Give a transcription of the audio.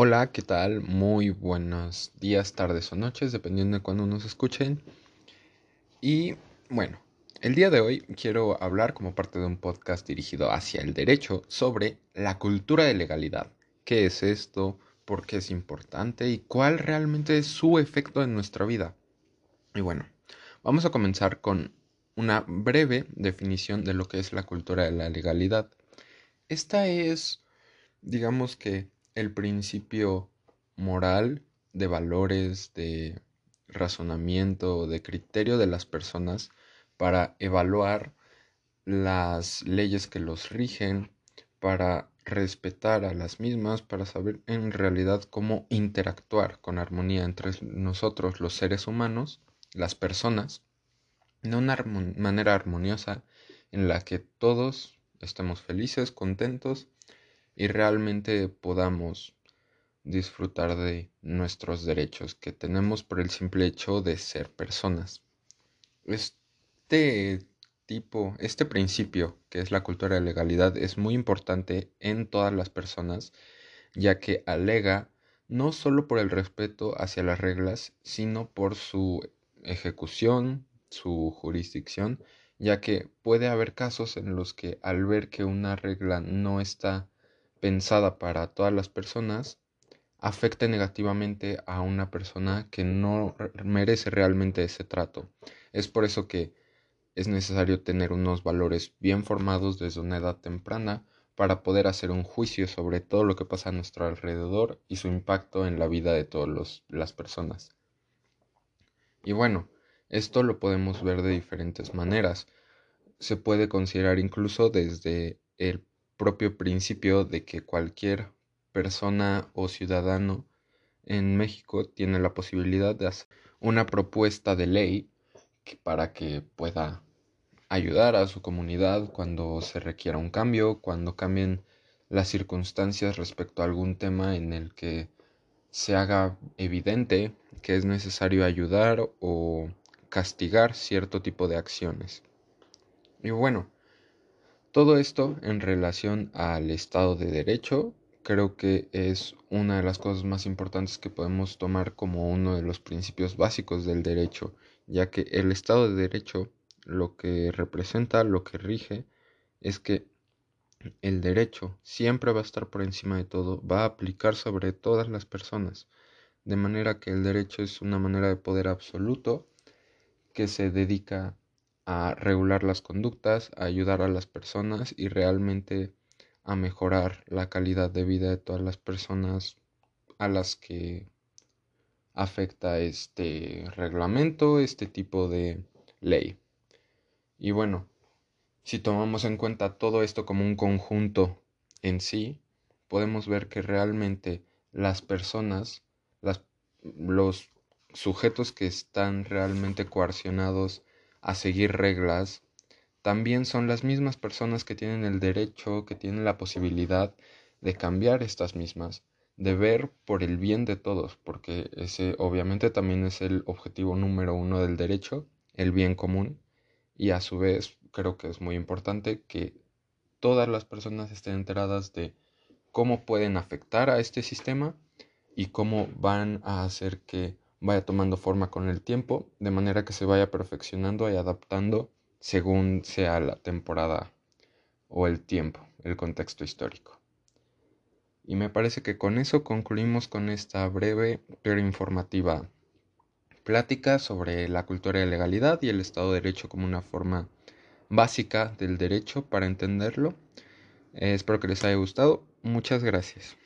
Hola, ¿qué tal? Muy buenos días, tardes o noches, dependiendo de cuándo nos escuchen. Y bueno, el día de hoy quiero hablar como parte de un podcast dirigido hacia el derecho sobre la cultura de legalidad. ¿Qué es esto? ¿Por qué es importante? ¿Y cuál realmente es su efecto en nuestra vida? Y bueno, vamos a comenzar con una breve definición de lo que es la cultura de la legalidad. Esta es, digamos que, el principio moral de valores, de razonamiento, de criterio de las personas para evaluar las leyes que los rigen, para respetar a las mismas, para saber en realidad cómo interactuar con armonía entre nosotros los seres humanos, las personas, de una manera armoniosa en la que todos estemos felices, contentos y realmente podamos disfrutar de nuestros derechos que tenemos por el simple hecho de ser personas. Este tipo, este principio que es la cultura de legalidad es muy importante en todas las personas, ya que alega no solo por el respeto hacia las reglas, sino por su ejecución, su jurisdicción, ya que puede haber casos en los que al ver que una regla no está pensada para todas las personas afecte negativamente a una persona que no merece realmente ese trato. Es por eso que es necesario tener unos valores bien formados desde una edad temprana para poder hacer un juicio sobre todo lo que pasa a nuestro alrededor y su impacto en la vida de todas las personas. Y bueno, esto lo podemos ver de diferentes maneras. Se puede considerar incluso desde el propio principio de que cualquier persona o ciudadano en México tiene la posibilidad de hacer una propuesta de ley para que pueda ayudar a su comunidad cuando se requiera un cambio, cuando cambien las circunstancias respecto a algún tema en el que se haga evidente que es necesario ayudar o castigar cierto tipo de acciones. Y bueno, todo esto en relación al Estado de Derecho creo que es una de las cosas más importantes que podemos tomar como uno de los principios básicos del derecho, ya que el Estado de Derecho lo que representa, lo que rige, es que el derecho siempre va a estar por encima de todo, va a aplicar sobre todas las personas, de manera que el derecho es una manera de poder absoluto que se dedica a regular las conductas, a ayudar a las personas y realmente a mejorar la calidad de vida de todas las personas a las que afecta este reglamento, este tipo de ley. Y bueno, si tomamos en cuenta todo esto como un conjunto en sí, podemos ver que realmente las personas, los sujetos que están realmente coercionados a seguir reglas, también son las mismas personas que tienen el derecho, que tienen la posibilidad de cambiar estas mismas, de ver por el bien de todos, porque ese obviamente también es el objetivo número uno del derecho, el bien común, y a su vez creo que es muy importante que todas las personas estén enteradas de cómo pueden afectar a este sistema y cómo van a hacer que vaya tomando forma con el tiempo, de manera que se vaya perfeccionando y adaptando según sea la temporada o el tiempo, el contexto histórico. Y me parece que con eso concluimos con esta breve pero informativa plática sobre la cultura de legalidad y el Estado de Derecho como una forma básica del derecho para entenderlo. Eh, espero que les haya gustado. Muchas gracias.